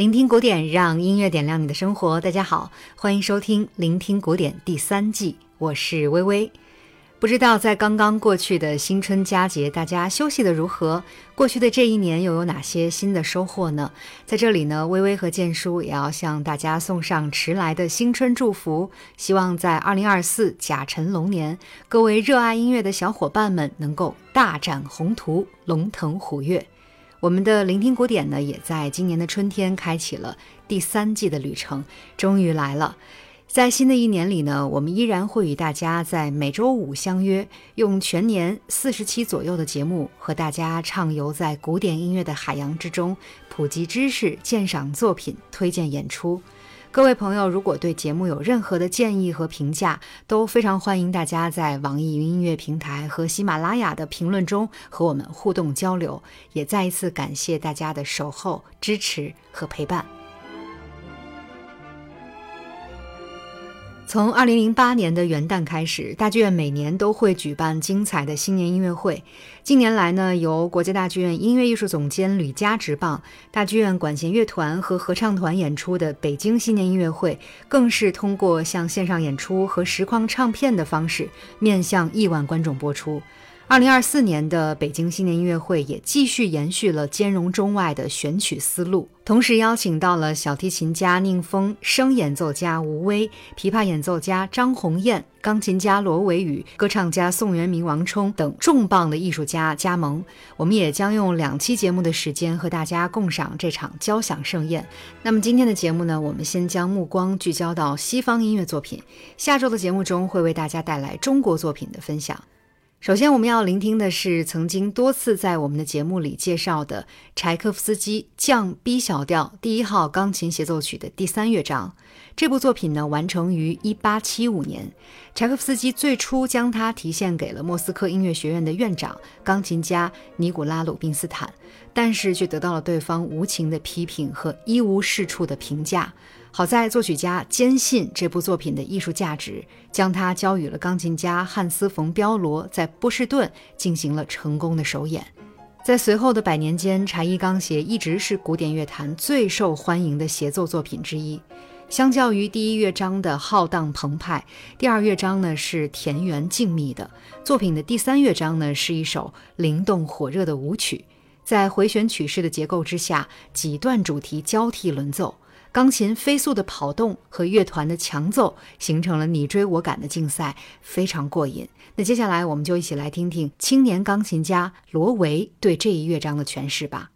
聆听古典，让音乐点亮你的生活。大家好，欢迎收听《聆听古典》第三季，我是微微。不知道在刚刚过去的新春佳节，大家休息的如何？过去的这一年又有哪些新的收获呢？在这里呢，微微和建叔也要向大家送上迟来的新春祝福，希望在二零二四甲辰龙年，各位热爱音乐的小伙伴们能够大展宏图，龙腾虎跃。我们的聆听古典呢，也在今年的春天开启了第三季的旅程，终于来了。在新的一年里呢，我们依然会与大家在每周五相约，用全年四十期左右的节目，和大家畅游在古典音乐的海洋之中，普及知识、鉴赏作品、推荐演出。各位朋友，如果对节目有任何的建议和评价，都非常欢迎大家在网易云音乐平台和喜马拉雅的评论中和我们互动交流。也再一次感谢大家的守候、支持和陪伴。从二零零八年的元旦开始，大剧院每年都会举办精彩的新年音乐会。近年来呢，由国家大剧院音乐艺术总监吕嘉执棒，大剧院管弦乐团和合唱团演出的北京新年音乐会，更是通过向线上演出和实况唱片的方式，面向亿万观众播出。二零二四年的北京新年音乐会也继续延续了兼容中外的选曲思路，同时邀请到了小提琴家宁峰、声演奏家吴威、琵琶演奏家张鸿燕、钢琴家罗维宇、歌唱家宋元明、王冲等重磅的艺术家加盟。我们也将用两期节目的时间和大家共赏这场交响盛宴。那么今天的节目呢，我们先将目光聚焦到西方音乐作品。下周的节目中会为大家带来中国作品的分享。首先，我们要聆听的是曾经多次在我们的节目里介绍的柴可夫斯基降 B 小调第一号钢琴协奏曲的第三乐章。这部作品呢，完成于1875年。柴可夫斯基最初将它提献给了莫斯科音乐学院的院长钢琴家尼古拉·鲁宾斯坦，但是却得到了对方无情的批评和一无是处的评价。好在作曲家坚信这部作品的艺术价值，将它交予了钢琴家汉斯·冯·彪罗，在波士顿进行了成功的首演。在随后的百年间，柴一钢协一直是古典乐坛最受欢迎的协奏作品之一。相较于第一乐章的浩荡澎湃，第二乐章呢是田园静谧的。作品的第三乐章呢是一首灵动火热的舞曲，在回旋曲式的结构之下，几段主题交替轮奏。钢琴飞速的跑动和乐团的强奏，形成了你追我赶的竞赛，非常过瘾。那接下来我们就一起来听听青年钢琴家罗维对这一乐章的诠释吧。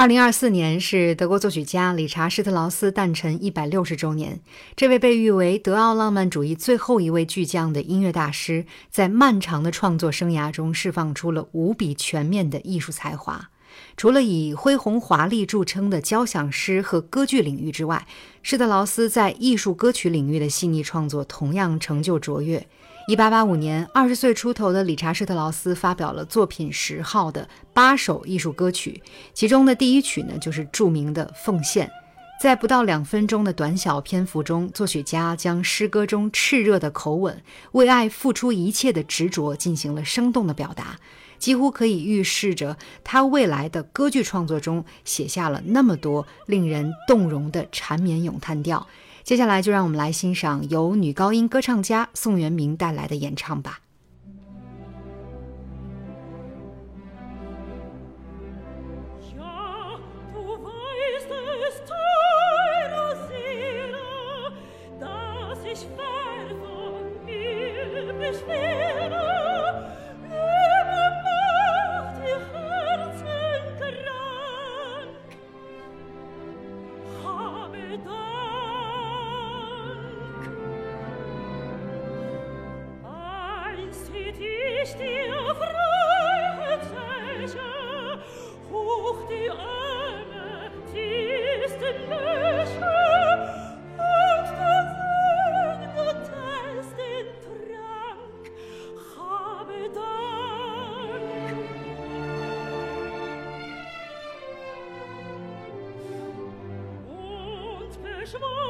二零二四年是德国作曲家理查施特劳斯诞辰一百六十周年。这位被誉为德奥浪漫主义最后一位巨匠的音乐大师，在漫长的创作生涯中释放出了无比全面的艺术才华。除了以恢宏华丽著称的交响诗和歌剧领域之外，施特劳斯在艺术歌曲领域的细腻创作同样成就卓越。一八八五年，二十岁出头的理查施特劳斯发表了作品十号的八首艺术歌曲，其中的第一曲呢就是著名的《奉献》。在不到两分钟的短小篇幅中，作曲家将诗歌中炽热的口吻、为爱付出一切的执着进行了生动的表达，几乎可以预示着他未来的歌剧创作中写下了那么多令人动容的缠绵咏叹调。接下来就让我们来欣赏由女高音歌唱家宋元明带来的演唱吧。schwor.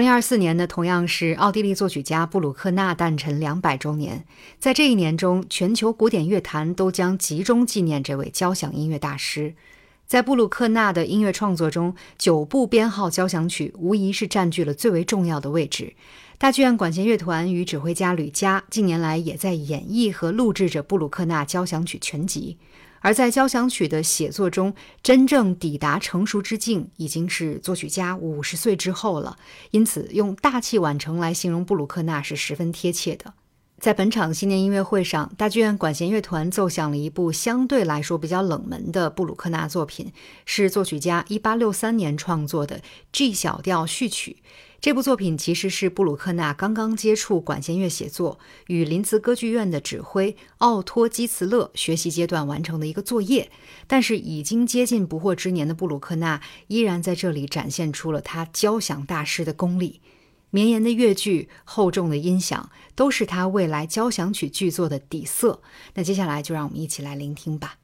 二零二四年呢，同样是奥地利作曲家布鲁克纳诞辰两百周年。在这一年中，全球古典乐坛都将集中纪念这位交响音乐大师。在布鲁克纳的音乐创作中，九部编号交响曲无疑是占据了最为重要的位置。大剧院管弦乐团与指挥家吕嘉近年来也在演绎和录制着布鲁克纳交响曲全集。而在交响曲的写作中，真正抵达成熟之境，已经是作曲家五十岁之后了。因此，用大器晚成来形容布鲁克纳是十分贴切的。在本场新年音乐会上，大剧院管弦乐团奏响了一部相对来说比较冷门的布鲁克纳作品，是作曲家一八六三年创作的 G 小调序曲。这部作品其实是布鲁克纳刚刚接触管弦乐写作，与林茨歌剧院的指挥奥托基茨勒学习阶段完成的一个作业。但是已经接近不惑之年的布鲁克纳，依然在这里展现出了他交响大师的功力。绵延的乐句、厚重的音响，都是他未来交响曲剧作的底色。那接下来就让我们一起来聆听吧。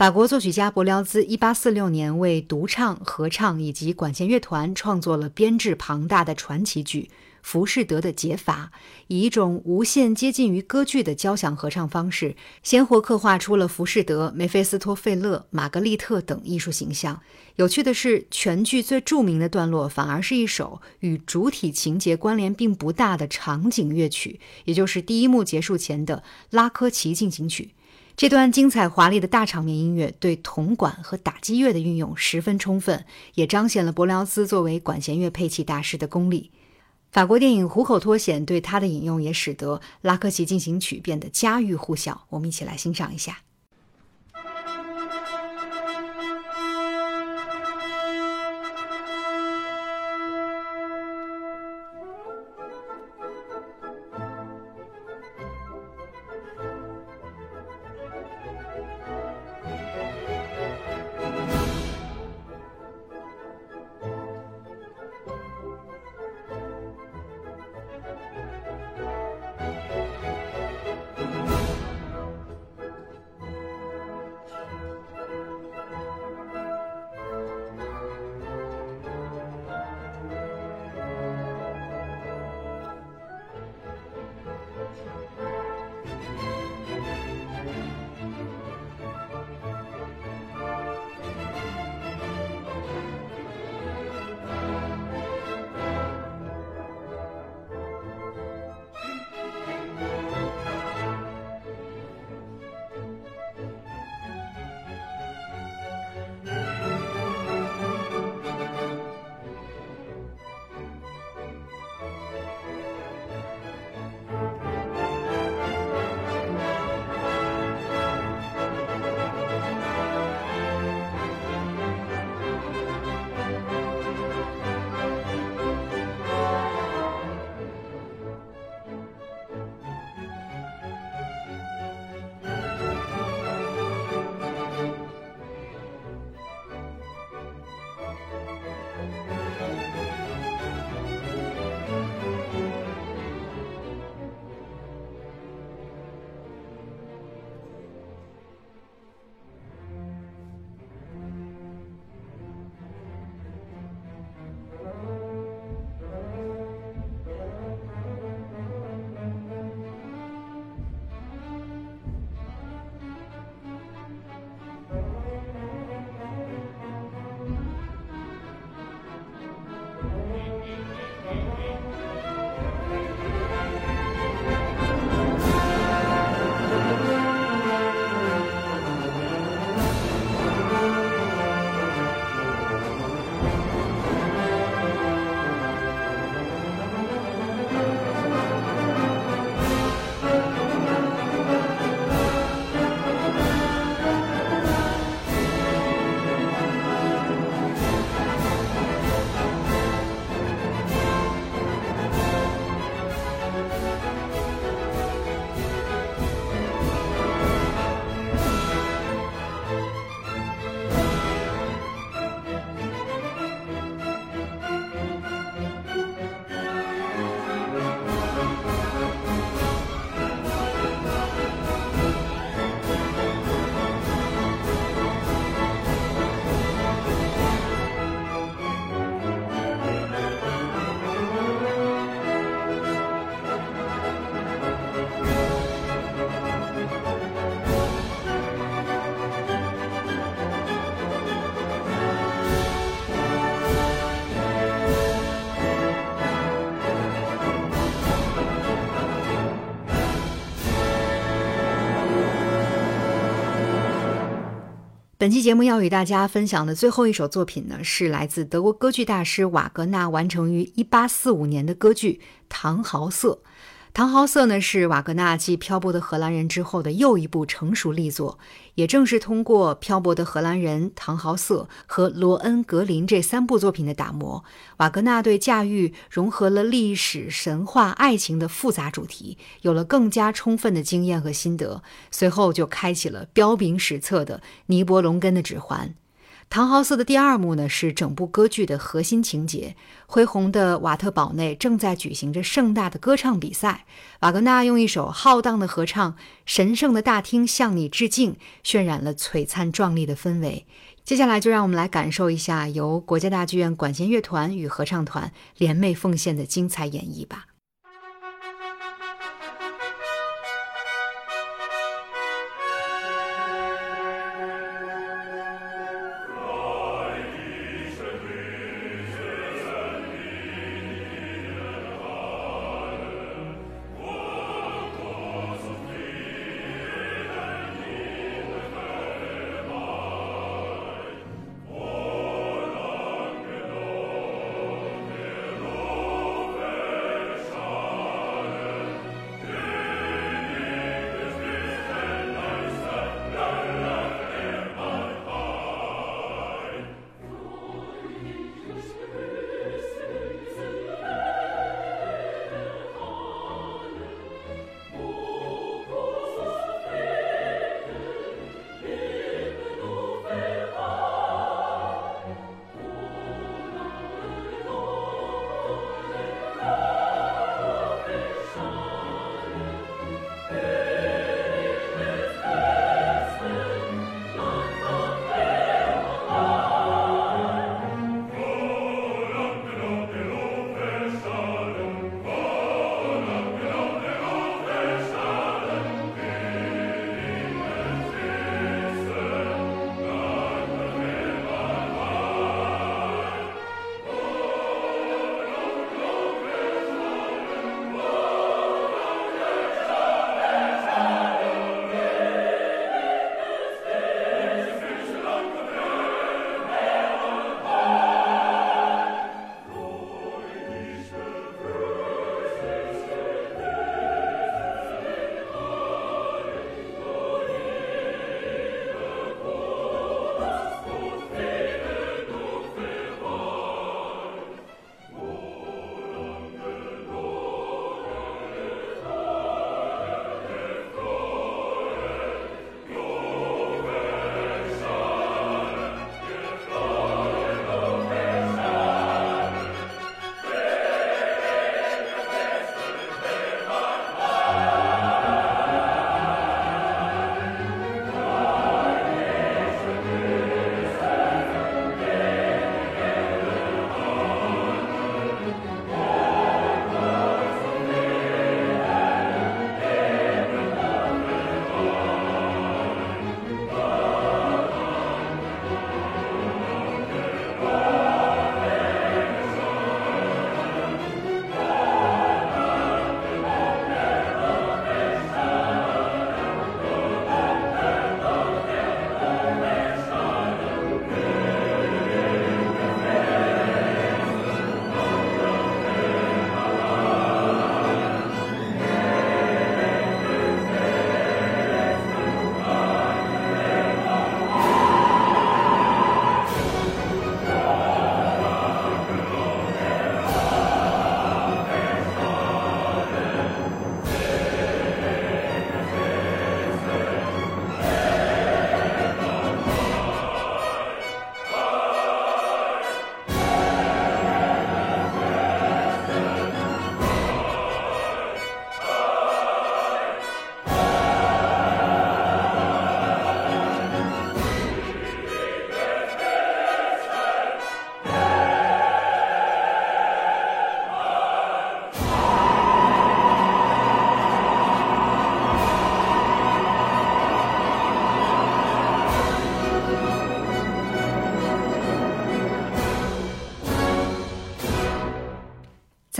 法国作曲家柏辽兹1846年为独唱、合唱以及管弦乐团创作了编制庞大的传奇剧《浮士德的解法》，以一种无限接近于歌剧的交响合唱方式，鲜活刻画出了浮士德、梅菲斯托费勒、玛格丽特等艺术形象。有趣的是，全剧最著名的段落反而是一首与主体情节关联并不大的场景乐曲，也就是第一幕结束前的拉科奇进行曲。这段精彩华丽的大场面音乐对铜管和打击乐的运用十分充分，也彰显了伯辽兹作为管弦乐配器大师的功力。法国电影《虎口脱险》对他的引用也使得《拉科奇进行曲》变得家喻户晓。我们一起来欣赏一下。本期节目要与大家分享的最后一首作品呢，是来自德国歌剧大师瓦格纳完成于一八四五年的歌剧《唐豪瑟》。《唐豪瑟》呢是瓦格纳继《漂泊的荷兰人》之后的又一部成熟力作，也正是通过《漂泊的荷兰人》《唐豪瑟》和《罗恩格林》这三部作品的打磨，瓦格纳对驾驭融合了历史、神话、爱情的复杂主题有了更加充分的经验和心得，随后就开启了彪炳史册的《尼伯龙根的指环》。唐豪瑟的第二幕呢，是整部歌剧的核心情节。恢宏的瓦特堡内正在举行着盛大的歌唱比赛，瓦格纳用一首浩荡的合唱《神圣的大厅向你致敬》，渲染了璀璨壮丽的氛围。接下来，就让我们来感受一下由国家大剧院管弦乐团与合唱团联袂奉献的精彩演绎吧。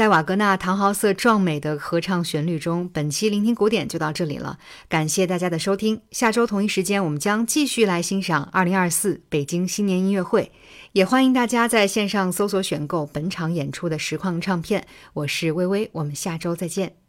在瓦格纳唐豪瑟壮美的合唱旋律中，本期聆听古典就到这里了。感谢大家的收听，下周同一时间我们将继续来欣赏2024北京新年音乐会。也欢迎大家在线上搜索选购本场演出的实况唱片。我是微微，我们下周再见。